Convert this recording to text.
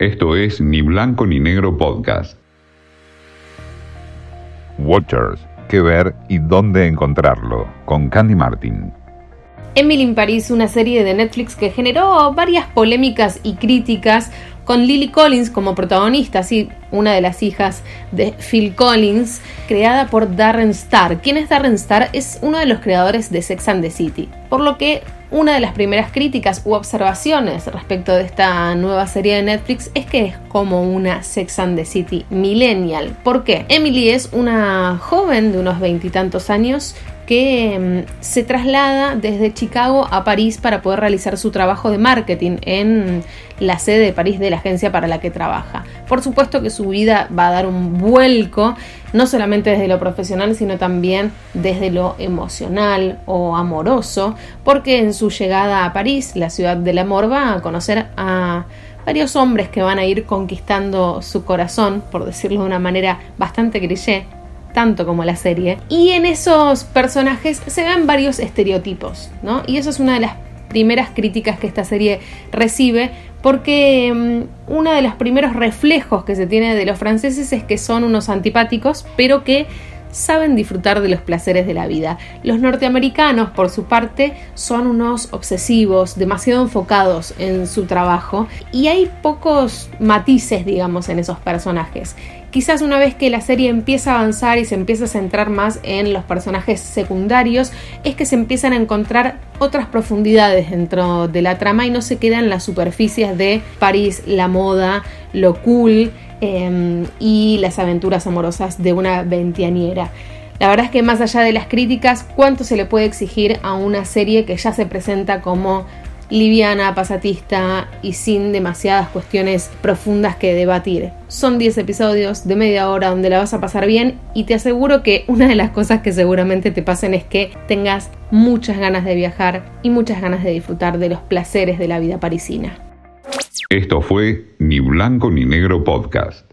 Esto es Ni Blanco ni Negro Podcast. Watchers, qué ver y dónde encontrarlo, con Candy Martin. Emily in Paris, una serie de Netflix que generó varias polémicas y críticas con Lily Collins como protagonista, sí, una de las hijas de Phil Collins, creada por Darren Star. ¿Quién es Darren Star? Es uno de los creadores de Sex and the City. Por lo que una de las primeras críticas u observaciones respecto de esta nueva serie de Netflix es que es como una Sex and the City millennial. ¿Por qué? Emily es una joven de unos veintitantos años que mm, se traslada desde Chicago a París para poder realizar su trabajo de marketing en la sede de París de la agencia para la que trabaja. Por supuesto que su vida va a dar un vuelco, no solamente desde lo profesional, sino también desde lo emocional o amoroso, porque en su llegada a París, la ciudad del amor, va a conocer a varios hombres que van a ir conquistando su corazón, por decirlo de una manera bastante cliché, tanto como la serie. Y en esos personajes se ven varios estereotipos, ¿no? Y eso es una de las primeras críticas que esta serie recibe, porque mm, uno de los primeros reflejos que se tiene de los franceses es que son unos antipáticos, pero que saben disfrutar de los placeres de la vida. Los norteamericanos, por su parte, son unos obsesivos, demasiado enfocados en su trabajo y hay pocos matices, digamos, en esos personajes. Quizás una vez que la serie empieza a avanzar y se empieza a centrar más en los personajes secundarios, es que se empiezan a encontrar otras profundidades dentro de la trama y no se quedan las superficies de París, la moda, lo cool em, y las aventuras amorosas de una veinteañera. La verdad es que más allá de las críticas, ¿cuánto se le puede exigir a una serie que ya se presenta como liviana, pasatista y sin demasiadas cuestiones profundas que debatir. Son 10 episodios de media hora donde la vas a pasar bien y te aseguro que una de las cosas que seguramente te pasen es que tengas muchas ganas de viajar y muchas ganas de disfrutar de los placeres de la vida parisina. Esto fue Ni Blanco ni Negro Podcast.